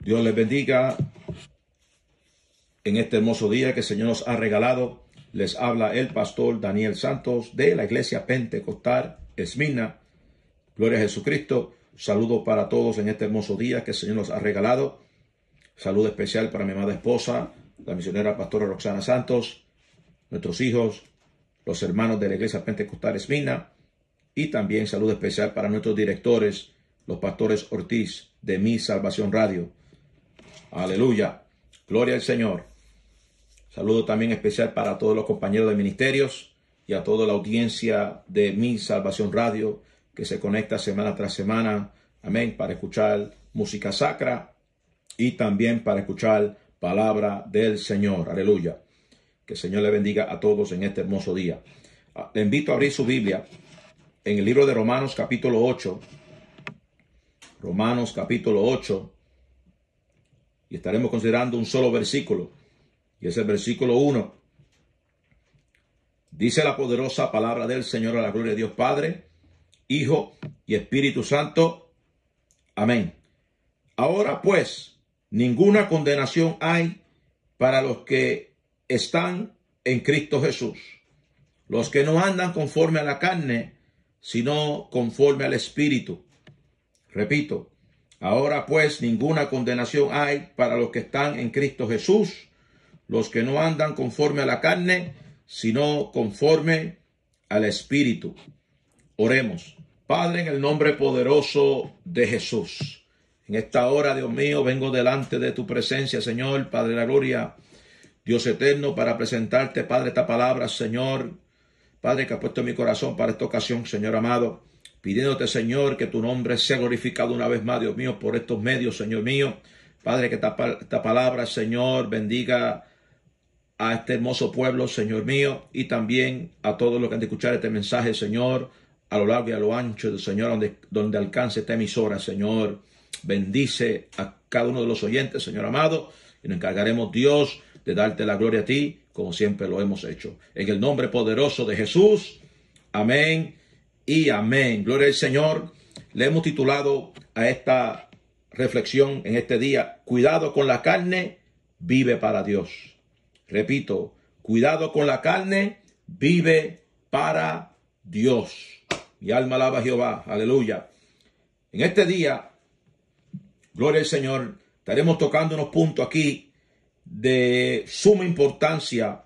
Dios les bendiga en este hermoso día que el Señor nos ha regalado. Les habla el pastor Daniel Santos de la iglesia Pentecostal Esmina. Gloria a Jesucristo. Saludo para todos en este hermoso día que el Señor nos ha regalado. Saludo especial para mi amada esposa, la misionera pastora Roxana Santos, nuestros hijos, los hermanos de la iglesia Pentecostal Esmina y también saludo especial para nuestros directores, los pastores Ortiz de Mi Salvación Radio. Aleluya. Gloria al Señor. Saludo también especial para todos los compañeros de ministerios y a toda la audiencia de Mi Salvación Radio que se conecta semana tras semana. Amén. Para escuchar música sacra y también para escuchar palabra del Señor. Aleluya. Que el Señor le bendiga a todos en este hermoso día. Ah, le invito a abrir su Biblia en el libro de Romanos capítulo 8. Romanos capítulo 8 y estaremos considerando un solo versículo, y es el versículo 1. Dice la poderosa palabra del Señor a la gloria de Dios Padre, Hijo y Espíritu Santo. Amén. Ahora pues, ninguna condenación hay para los que están en Cristo Jesús, los que no andan conforme a la carne, sino conforme al Espíritu. Repito, Ahora pues ninguna condenación hay para los que están en Cristo Jesús, los que no andan conforme a la carne, sino conforme al Espíritu. Oremos. Padre, en el nombre poderoso de Jesús. En esta hora, Dios mío, vengo delante de tu presencia, Señor, Padre de la Gloria, Dios eterno, para presentarte, Padre, esta palabra, Señor, Padre, que ha puesto en mi corazón para esta ocasión, Señor amado pidiéndote, Señor, que tu nombre sea glorificado una vez más, Dios mío, por estos medios, Señor mío. Padre, que esta, esta palabra, Señor, bendiga a este hermoso pueblo, Señor mío, y también a todos los que han de escuchar este mensaje, Señor, a lo largo y a lo ancho Señor, donde, donde alcance esta emisora, Señor. Bendice a cada uno de los oyentes, Señor amado, y nos encargaremos, Dios, de darte la gloria a ti, como siempre lo hemos hecho. En el nombre poderoso de Jesús. Amén y amén. Gloria al Señor. Le hemos titulado a esta reflexión en este día, cuidado con la carne, vive para Dios. Repito, cuidado con la carne, vive para Dios. Mi alma alaba a Jehová, aleluya. En este día, gloria al Señor, estaremos tocando unos puntos aquí de suma importancia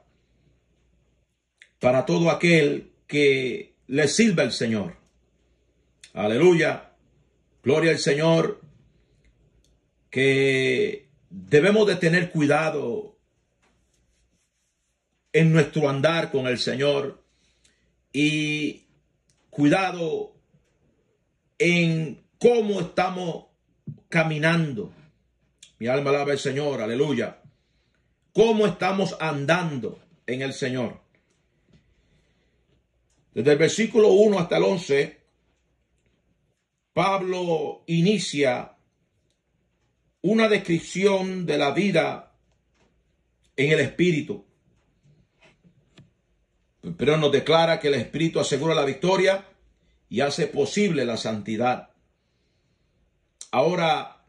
para todo aquel que le sirva el Señor. Aleluya. Gloria al Señor. Que debemos de tener cuidado en nuestro andar con el Señor y cuidado en cómo estamos caminando. Mi alma alaba al Señor, aleluya. Cómo estamos andando en el Señor. Desde el versículo 1 hasta el 11, Pablo inicia una descripción de la vida en el Espíritu. Pero nos declara que el Espíritu asegura la victoria y hace posible la santidad. Ahora,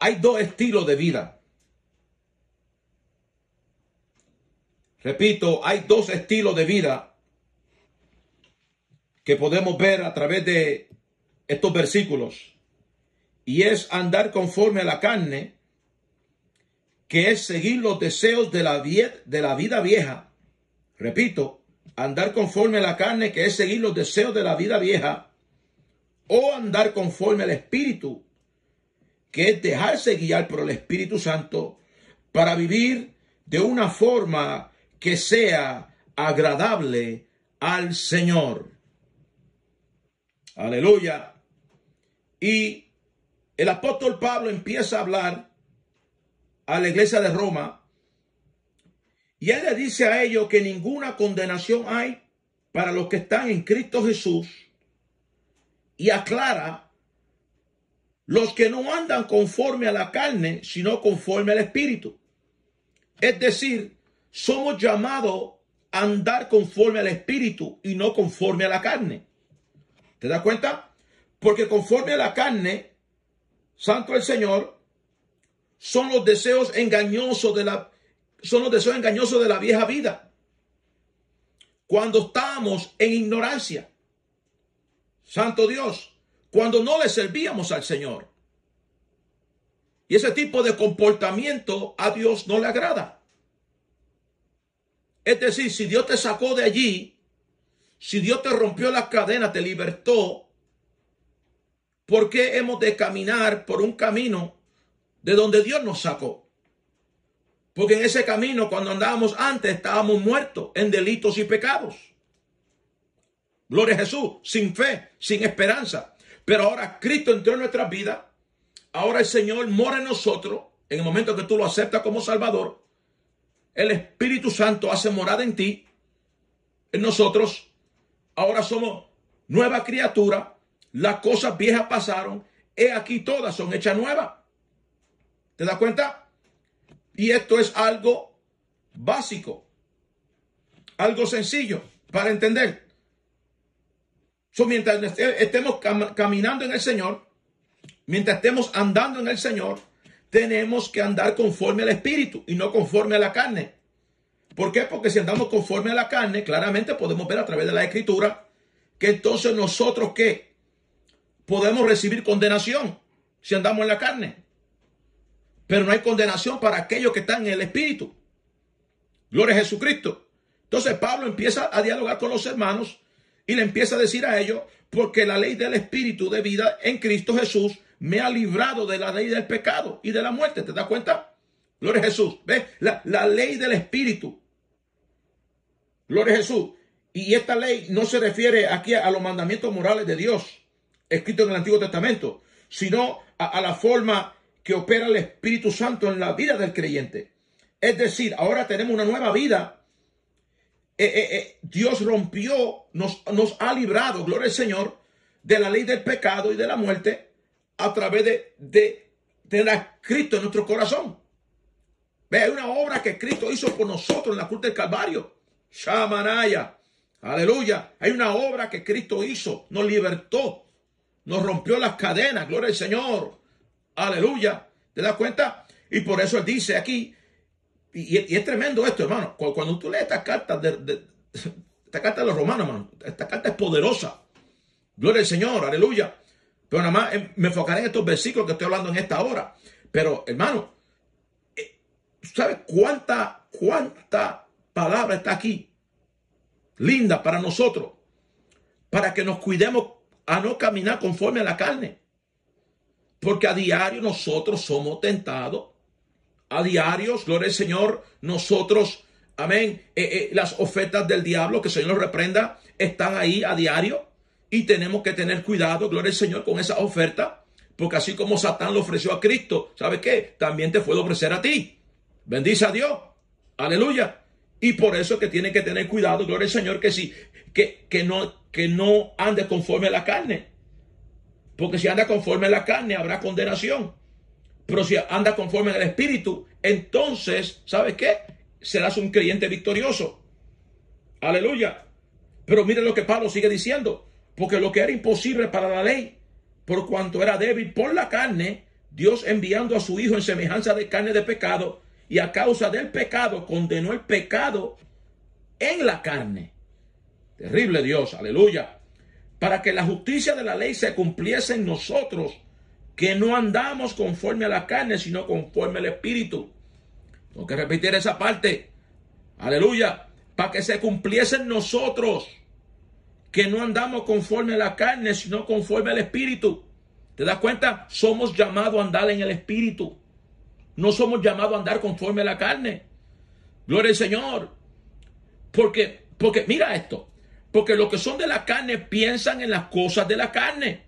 hay dos estilos de vida. Repito, hay dos estilos de vida que podemos ver a través de estos versículos. Y es andar conforme a la carne, que es seguir los deseos de la, de la vida vieja. Repito, andar conforme a la carne, que es seguir los deseos de la vida vieja, o andar conforme al Espíritu, que es dejarse guiar por el Espíritu Santo para vivir de una forma que sea agradable al Señor. Aleluya. Y el apóstol Pablo empieza a hablar a la iglesia de Roma y él le dice a ellos que ninguna condenación hay para los que están en Cristo Jesús y aclara los que no andan conforme a la carne, sino conforme al Espíritu. Es decir, somos llamados a andar conforme al Espíritu y no conforme a la carne. ¿Te das cuenta? Porque conforme a la carne, santo el Señor, son los deseos engañosos de la son los deseos engañosos de la vieja vida. Cuando estamos en ignorancia. Santo Dios, cuando no le servíamos al Señor. Y ese tipo de comportamiento a Dios no le agrada. Es decir, si Dios te sacó de allí, si Dios te rompió las cadenas, te libertó, ¿por qué hemos de caminar por un camino de donde Dios nos sacó? Porque en ese camino, cuando andábamos antes, estábamos muertos en delitos y pecados. Gloria a Jesús, sin fe, sin esperanza. Pero ahora Cristo entró en nuestras vidas. Ahora el Señor mora en nosotros. En el momento que tú lo aceptas como Salvador, el Espíritu Santo hace morada en ti, en nosotros. Ahora somos nueva criatura. Las cosas viejas pasaron. He aquí todas son hechas nuevas. ¿Te das cuenta? Y esto es algo básico. Algo sencillo para entender. mientras estemos caminando en el Señor, mientras estemos andando en el Señor, tenemos que andar conforme al Espíritu y no conforme a la carne. ¿Por qué? Porque si andamos conforme a la carne, claramente podemos ver a través de la Escritura que entonces nosotros qué? Podemos recibir condenación si andamos en la carne. Pero no hay condenación para aquellos que están en el Espíritu. Gloria a Jesucristo. Entonces Pablo empieza a dialogar con los hermanos y le empieza a decir a ellos, porque la ley del Espíritu de vida en Cristo Jesús me ha librado de la ley del pecado y de la muerte. ¿Te das cuenta? Gloria a Jesús. ¿Ves? La, la ley del Espíritu. Gloria a Jesús. Y esta ley no se refiere aquí a los mandamientos morales de Dios, escritos en el Antiguo Testamento, sino a, la forma que opera el Espíritu Santo en la vida del creyente. Es decir, ahora tenemos una nueva vida. Eh, eh, eh, Dios rompió, nos, nos ha librado, gloria al Señor, de la ley del pecado y de la muerte a través de, de tener Cristo en nuestro corazón. Ve, hay una obra que Cristo hizo por nosotros en la cruz del Calvario. Shamanaya. Aleluya. Hay una obra que Cristo hizo. Nos libertó. Nos rompió las cadenas. Gloria al Señor. Aleluya. ¿Te das cuenta? Y por eso él dice aquí, y, es tremendo esto, hermano. Cuando tú lees esta carta de, esta carta de los romanos, hermano, esta carta es poderosa. Gloria al Señor, aleluya. Pero nada más eh, me enfocaré en estos versículos que estoy hablando en esta hora. Pero, hermano, eh, ¿sabes cuánta, cuánta palabra está aquí? Linda para nosotros. Para que nos cuidemos a no caminar conforme a la carne. Porque a diario nosotros somos tentados. A diario, gloria al Señor, nosotros, amén, eh, las ofertas del diablo, que el Señor nos reprenda, están ahí a diario. Y tenemos que tener cuidado, gloria al Señor, con esa oferta. Porque así como Satán lo ofreció a Cristo, ¿sabe qué? También te puede ofrecer a ti. Bendice a Dios. Aleluya. Y por eso que tiene que tener cuidado, gloria al Señor, que sí, que, que, no, que no ande conforme a la carne. Porque si anda conforme a la carne, habrá condenación. Pero si anda conforme al Espíritu, entonces, ¿sabes qué? Serás un creyente victorioso. Aleluya. Pero mire lo que Pablo sigue diciendo. Porque lo que era imposible para la ley, por cuanto era débil por la carne, Dios enviando a su Hijo en semejanza de carne de pecado, y a causa del pecado condenó el pecado en la carne. Terrible Dios, aleluya. Para que la justicia de la ley se cumpliese en nosotros, que no andamos conforme a la carne, sino conforme al Espíritu. Tengo que repetir esa parte. Aleluya. Para que se cumpliese en nosotros que no andamos conforme a la carne, sino conforme al Espíritu. ¿Te das cuenta? Somos llamados a andar en el Espíritu. No somos llamados a andar conforme a la carne. Gloria al Señor. Porque, porque, mira esto. Porque los que son de la carne piensan en las cosas de la carne.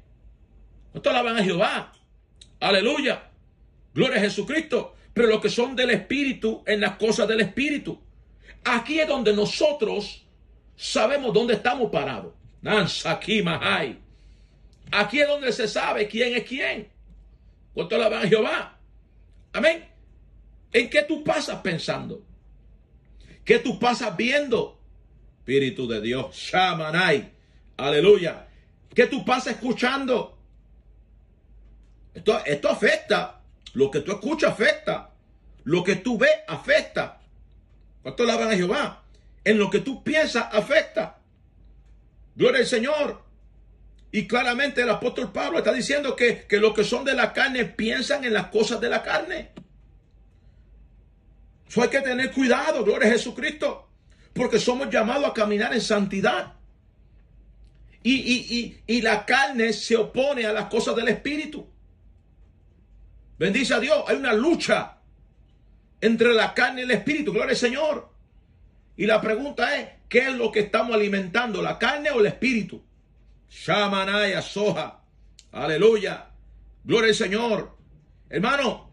Esto alaban a Jehová. Aleluya. Gloria a Jesucristo. Pero los que son del Espíritu en las cosas del Espíritu. Aquí es donde nosotros sabemos dónde estamos parados. Aquí, Aquí es donde se sabe quién es quién. ¿Cuánto la van a Jehová? Amén. ¿En qué tú pasas pensando? ¿Qué tú pasas viendo? Espíritu de Dios. Shamanai. Aleluya. ¿Qué tú pasas escuchando? Esto, esto afecta Lo que tú escuchas afecta. Lo que tú ves afecta. ¿Cuánto alaban a Jehová? En lo que tú piensas afecta. Gloria al Señor. Y claramente el apóstol Pablo está diciendo que, que los que son de la carne piensan en las cosas de la carne. Eso hay que tener cuidado, gloria a Jesucristo, porque somos llamados a caminar en santidad. Y, y, y, y, la carne se opone a las cosas del Espíritu. Bendice a Dios, hay una lucha entre la carne y el Espíritu, gloria al Señor. Y la pregunta es, ¿qué es lo que estamos alimentando, la carne o el Espíritu? Shamanaya, soja, aleluya, gloria al Señor. Hermano,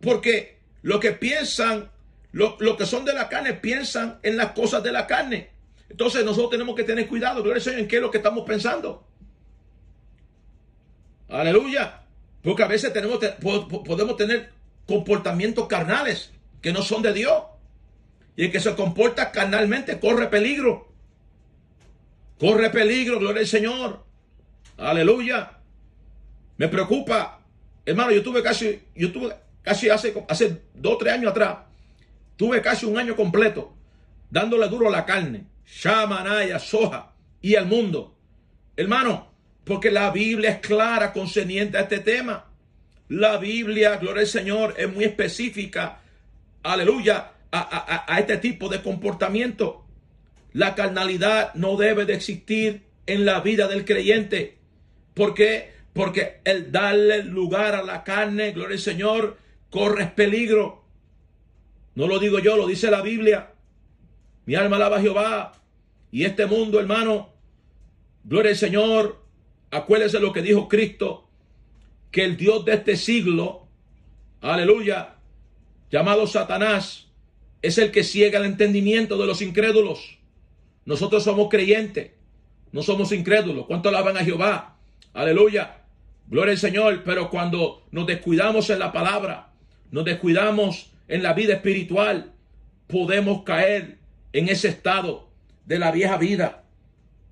porque lo que piensan los lo que son de la carne piensan en las cosas de la carne. Entonces nosotros tenemos que tener cuidado, gloria al Señor, en qué es lo que estamos pensando. Aleluya. Porque a veces tenemos, podemos tener comportamientos carnales que no son de Dios. Y el que se comporta carnalmente corre peligro. Corre peligro, gloria al Señor. Aleluya. Me preocupa. Hermano, yo tuve casi, yo tuve casi hace, hace dos tres años atrás Tuve casi un año completo dándole duro a la carne, shamanaya, soja y al mundo. Hermano, porque la Biblia es clara concerniente a este tema. La Biblia, gloria al Señor, es muy específica, aleluya, a, a, este tipo de comportamiento. La carnalidad no debe de existir en la vida del creyente. ¿Por qué? Porque el darle lugar a la carne, gloria al Señor, corre peligro. No lo digo yo, lo dice la Biblia. Mi alma alaba a Jehová. Y este mundo, hermano, gloria al Señor. Acuérdese lo que dijo Cristo, que el Dios de este siglo, aleluya, llamado Satanás, es el que ciega el entendimiento de los incrédulos. Nosotros somos creyentes, no somos incrédulos. ¿Cuánto alaban a Jehová? Aleluya. Gloria al Señor. Pero cuando nos descuidamos en la palabra, nos descuidamos en la vida espiritual, podemos caer en ese estado de la vieja vida.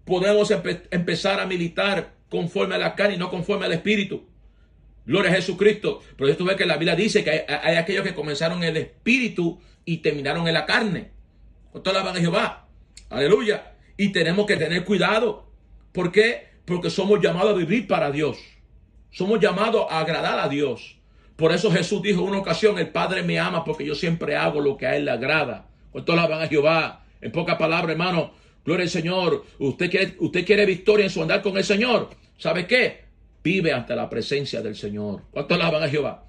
Podemos empezar a militar conforme a la carne y no conforme al espíritu. Gloria a Jesucristo. Pero esto ve que la Biblia dice que hay, aquellos que comenzaron en el espíritu y terminaron en la carne. ¿Cuánto van a Jehová? Aleluya. Y tenemos que tener cuidado. ¿Por qué? Porque somos llamados a vivir para Dios. Somos llamados a agradar a Dios. Por eso Jesús dijo en una ocasión, el Padre me ama porque yo siempre hago lo que a Él le agrada. Cuánto alaban a Jehová. En pocas palabras, hermano, gloria al Señor. Usted quiere, usted quiere victoria en su andar con el Señor. ¿Sabe qué? Vive ante la presencia del Señor. ¿Cuánto alaban a Jehová?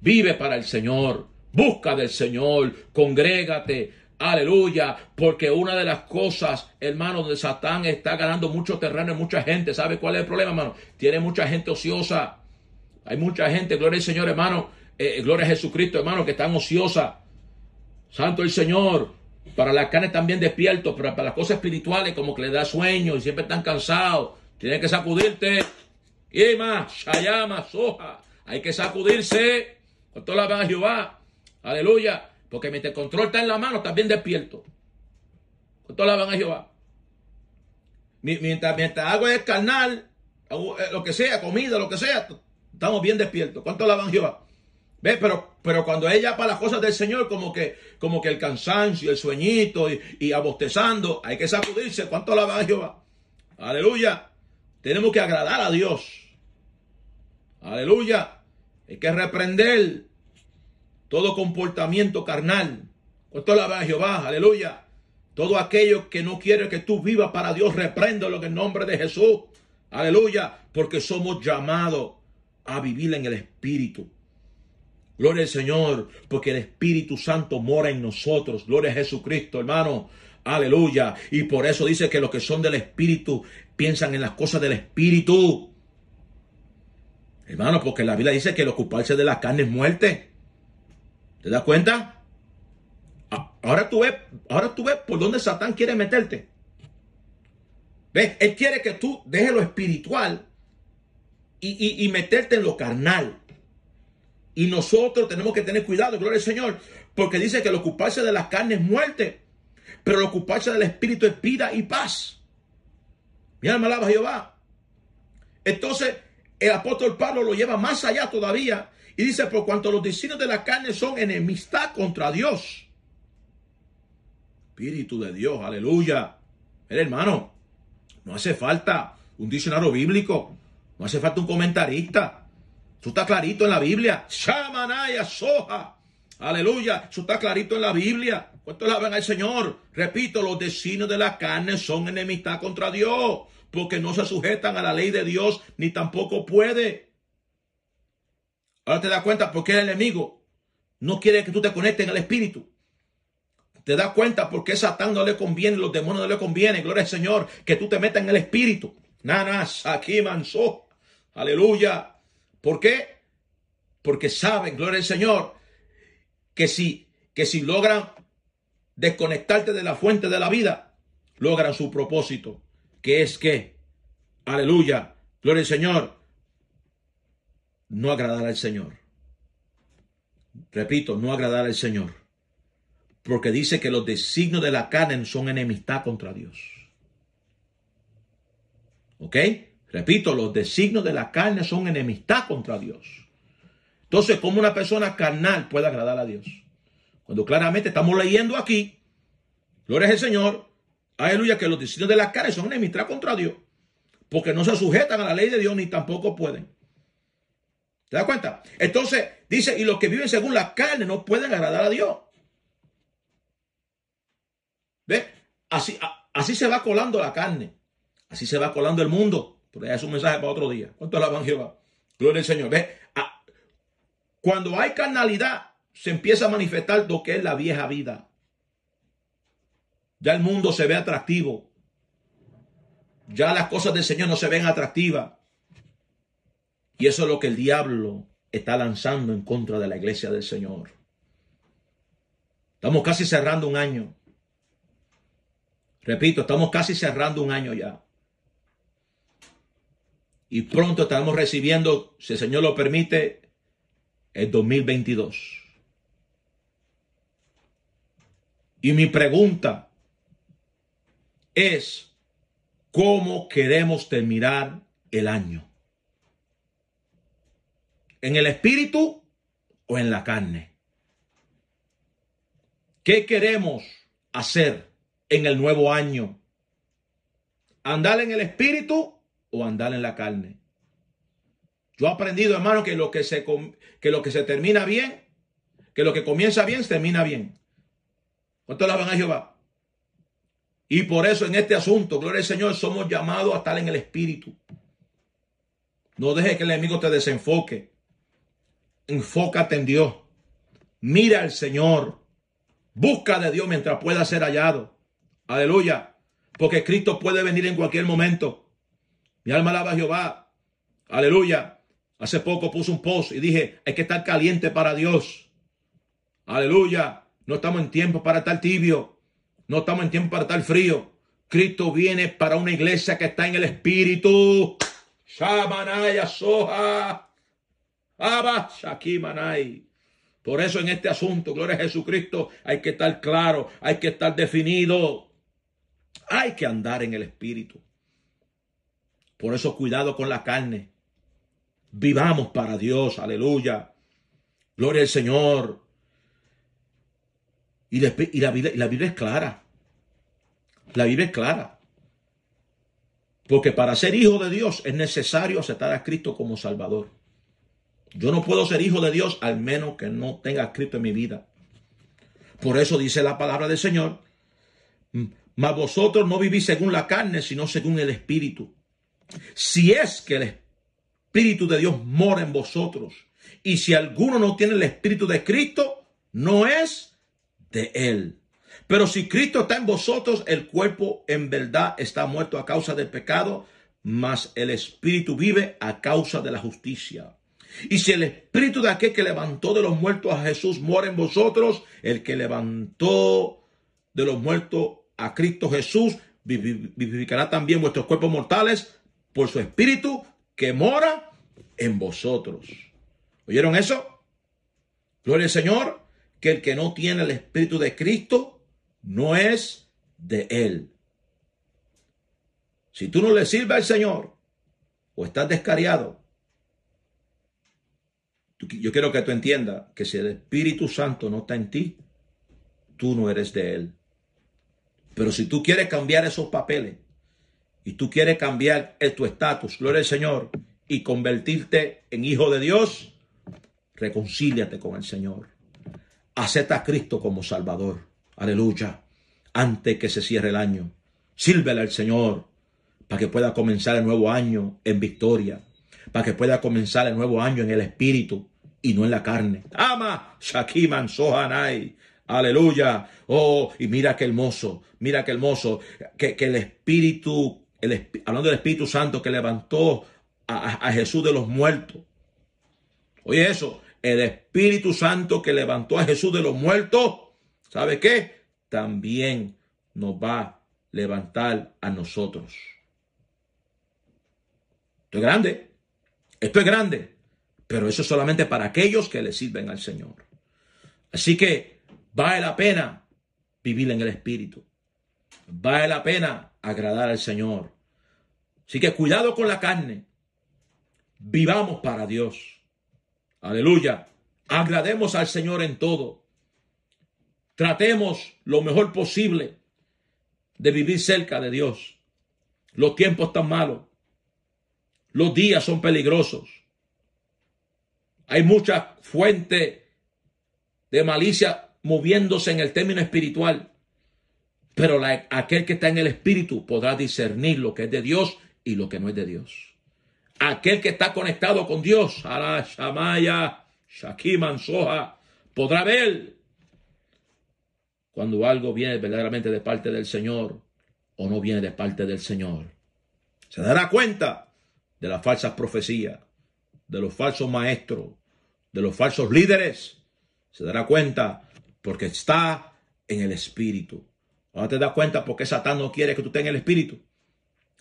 Vive para el Señor. Busca del Señor. Congrégate. Aleluya. Porque una de las cosas, hermano, donde Satán está ganando mucho terreno en mucha gente. ¿Sabe cuál es el problema, hermano? Tiene mucha gente ociosa. Hay mucha gente, gloria al Señor, hermano, eh, eh, gloria a Jesucristo, hermano, que están ociosa. Santo el Señor. Para la carne también despierto, pero para las cosas espirituales como que le da sueño y siempre están cansados. Tienen que sacudirte. Más, Shayama, Soja. Hay que sacudirse. Con toda la a Jehová. Aleluya. Porque mientras el control está en la mano, está bien despierto. Con toda la a Jehová. Mientras, mientras hago el carnal, eh, lo que sea, comida, lo que sea, Estamos bien despiertos. ¿Cuánto alaban Jehová? ¿Ves? Pero, pero cuando ella para las cosas del Señor, como que, como que el cansancio, el sueñito y, abostezando, hay que sacudirse. ¿Cuánto alaban Jehová? Aleluya. Tenemos que agradar a Dios. Aleluya. Hay que reprender todo comportamiento carnal. ¿Cuánto alaban Jehová? Aleluya. Todo aquello que no quiere que tú vivas para Dios, repréndelo en el nombre de Jesús. Aleluya. Porque somos llamados a vivir en el Espíritu. Gloria al Señor, porque el Espíritu Santo mora en nosotros. Gloria a Jesucristo, hermano. Aleluya. Y por eso dice que los que son del Espíritu piensan en las cosas del Espíritu. Hermano, porque la Biblia dice que el ocuparse de la carne es muerte. ¿Te das cuenta? Ahora tú ves, ahora tú ves por dónde Satán quiere meterte. ¿Ves? Él quiere que tú dejes lo espiritual y, meterte en lo carnal. Y nosotros tenemos que tener cuidado, gloria al Señor, porque dice que el ocuparse de las carnes es muerte, pero el ocuparse del Espíritu es vida y paz. Mi alma alaba Jehová. Entonces, el apóstol Pablo lo lleva más allá todavía Y dice, por cuanto los designios de la carne son enemistad contra Dios. Espíritu de Dios, aleluya. El hermano, no hace falta un diccionario bíblico, no hace falta un comentarista. Eso está clarito en la Biblia. Shamanaya soja. Aleluya. Eso está clarito en la Biblia. ¿Cuánto alaban al Señor? Repito, los designios de la carne son enemistad contra Dios. Porque no se sujetan a la ley de Dios ni tampoco puede. Ahora te das cuenta por qué el enemigo no quiere que tú te conectes el Espíritu. Te das cuenta por qué Satán no le conviene, los demonios no le conviene, gloria al Señor, que tú te metas en el Espíritu. Nanas, aquí manso. Aleluya. ¿Por qué? Porque saben, gloria al Señor, que si, que si logran desconectarte de la fuente de la vida, logran su propósito, que es que, aleluya, gloria al Señor, no agradar al Señor. Repito, no agradar al Señor. Porque dice que los designios de la carne son enemistad contra Dios. ¿Ok? Repito, los designios de la carne son enemistad contra Dios. Entonces, ¿cómo una persona carnal puede agradar a Dios? Cuando claramente estamos leyendo aquí, gloria al Señor, aleluya, que los designios de la carne son enemistad contra Dios. Porque no se sujetan a la ley de Dios ni tampoco pueden. ¿Te das cuenta? Entonces, dice, y los que viven según la carne no pueden agradar a Dios. ¿Ve? Así, así se va colando la carne. Así se va colando el mundo. Pero es un mensaje para otro día. ¿Cuánto alaban Jehová? Gloria al Señor. ¿Ve? Ah, cuando hay carnalidad, se empieza a manifestar lo que es la vieja vida. Ya el mundo se ve atractivo. Ya las cosas del Señor no se ven atractivas. Y eso es lo que el diablo está lanzando en contra de la iglesia del Señor. Estamos casi cerrando un año. Repito, estamos casi cerrando un año ya y pronto estaremos recibiendo, si el Señor lo permite, el 2022. Y mi pregunta es, ¿cómo queremos terminar el año? ¿En el espíritu o en la carne? ¿Qué queremos hacer en el nuevo año? ¿Andar en el espíritu o andar en la carne. Yo he aprendido, hermano, que lo que se, que lo que se termina bien, que lo que comienza bien, se termina bien. ¿Cuánto la van a Jehová? Y por eso en este asunto, gloria al Señor, somos llamados a estar en el Espíritu. No deje que el enemigo te desenfoque. Enfócate en Dios. Mira al Señor. Busca de Dios mientras pueda ser hallado. Aleluya. Porque Cristo puede venir en cualquier momento. Mi alma alaba a Jehová. Aleluya. Hace poco puse un post y dije, hay que estar caliente para Dios. Aleluya. No estamos en tiempo para estar tibio. No estamos en tiempo para estar frío. Cristo viene para una iglesia que está en el Espíritu. Shamanaya Soja. Abba Shakimanay. Por eso en este asunto, gloria a Jesucristo, hay que estar claro, hay que estar definido. Hay que andar en el Espíritu. Por eso cuidado con la carne. Vivamos para Dios, aleluya. Gloria al Señor. Y, la, la Biblia es clara. La Biblia es clara. Porque para ser hijo de Dios es necesario aceptar a Cristo como Salvador. Yo no puedo ser hijo de Dios al menos que no tenga a Cristo en mi vida. Por eso dice la palabra del Señor. Mas vosotros no vivís según la carne, sino según el Espíritu. Si es que el Espíritu de Dios mora en vosotros, y si alguno no tiene el Espíritu de Cristo, no es de él. Pero si Cristo está en vosotros, el cuerpo en verdad está muerto a causa del pecado, mas el Espíritu vive a causa de la justicia. Y si el Espíritu de aquel que levantó de los muertos a Jesús mora en vosotros, el que levantó de los muertos a Cristo Jesús vivificará también vuestros cuerpos mortales por su espíritu que mora en vosotros. ¿Oyeron eso? Gloria al Señor, que el que no tiene el espíritu de Cristo no es de él. Si tú no le sirves al Señor o estás descariado, Yo quiero que tú entiendas que si el Espíritu Santo no está en ti, tú no eres de Él. Pero si tú quieres cambiar esos papeles y tú quieres cambiar tu estatus, gloria al Señor, y convertirte en hijo de Dios, reconcíliate con el Señor. Acepta a Cristo como Salvador. Aleluya. Antes que se cierre el año. Sírvele al Señor para que pueda comenzar el nuevo año en victoria. Para que pueda comenzar el nuevo año en el Espíritu y no en la carne. Ama Shakiman Sohanai. Aleluya. Oh, y mira qué hermoso, mira qué hermoso, que, el Espíritu, el, hablando del Espíritu Santo que levantó a, a Jesús de los muertos. Oye eso, el Espíritu Santo que levantó a Jesús de los muertos, ¿sabe qué? También nos va a levantar a nosotros. Esto es grande, esto es grande, pero eso es solamente para aquellos que le sirven al Señor. Así que vale la pena vivir en el Espíritu. Vale la pena agradar al Señor. Así que cuidado con la carne. Vivamos para Dios. Aleluya. Agrademos al Señor en todo. Tratemos lo mejor posible de vivir cerca de Dios. Los tiempos están malos. Los días son peligrosos. Hay mucha fuente de malicia moviéndose en el término espiritual. Pero aquel que está en el espíritu podrá discernir lo que es de Dios y lo que no es de Dios. Aquel que está conectado con Dios, Ara Shamaya, Shakiman Soha, podrá ver cuando algo viene verdaderamente de parte del Señor o no viene de parte del Señor. Se dará cuenta de las falsas profecías, de los falsos maestros, de los falsos líderes. Se dará cuenta porque está en el Espíritu. Ahora te das cuenta porque Satán no quiere que tú estés en el Espíritu.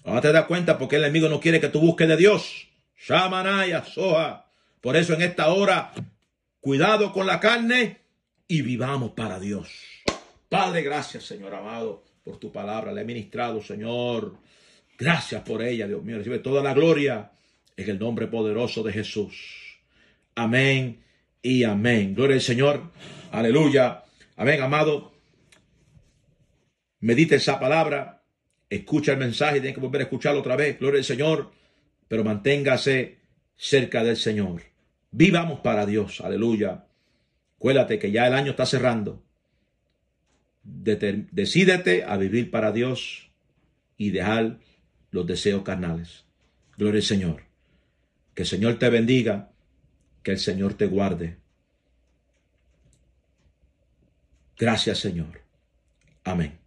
Ahora te das cuenta porque el enemigo no quiere que tú busques de Dios. Shamanaya, Soha. Por eso en esta hora, cuidado con la carne y vivamos para Dios. Padre, gracias, Señor amado, por tu palabra. Le he ministrado, Señor. Gracias por ella, Dios mío. Recibe toda la gloria en el nombre poderoso de Jesús. Amén y amén. Gloria al Señor. Aleluya. Amén, amado. Medite esa palabra. Escucha el mensaje. Tiene que volver a escucharlo otra vez. Gloria al Señor. Pero manténgase cerca del Señor. Vivamos para Dios. Aleluya. Cuélate que ya el año está cerrando. Decídete a vivir para Dios y dejar los deseos carnales. Gloria al Señor. Que el Señor te bendiga, que el Señor te guarde. Gracias Señor. Amén.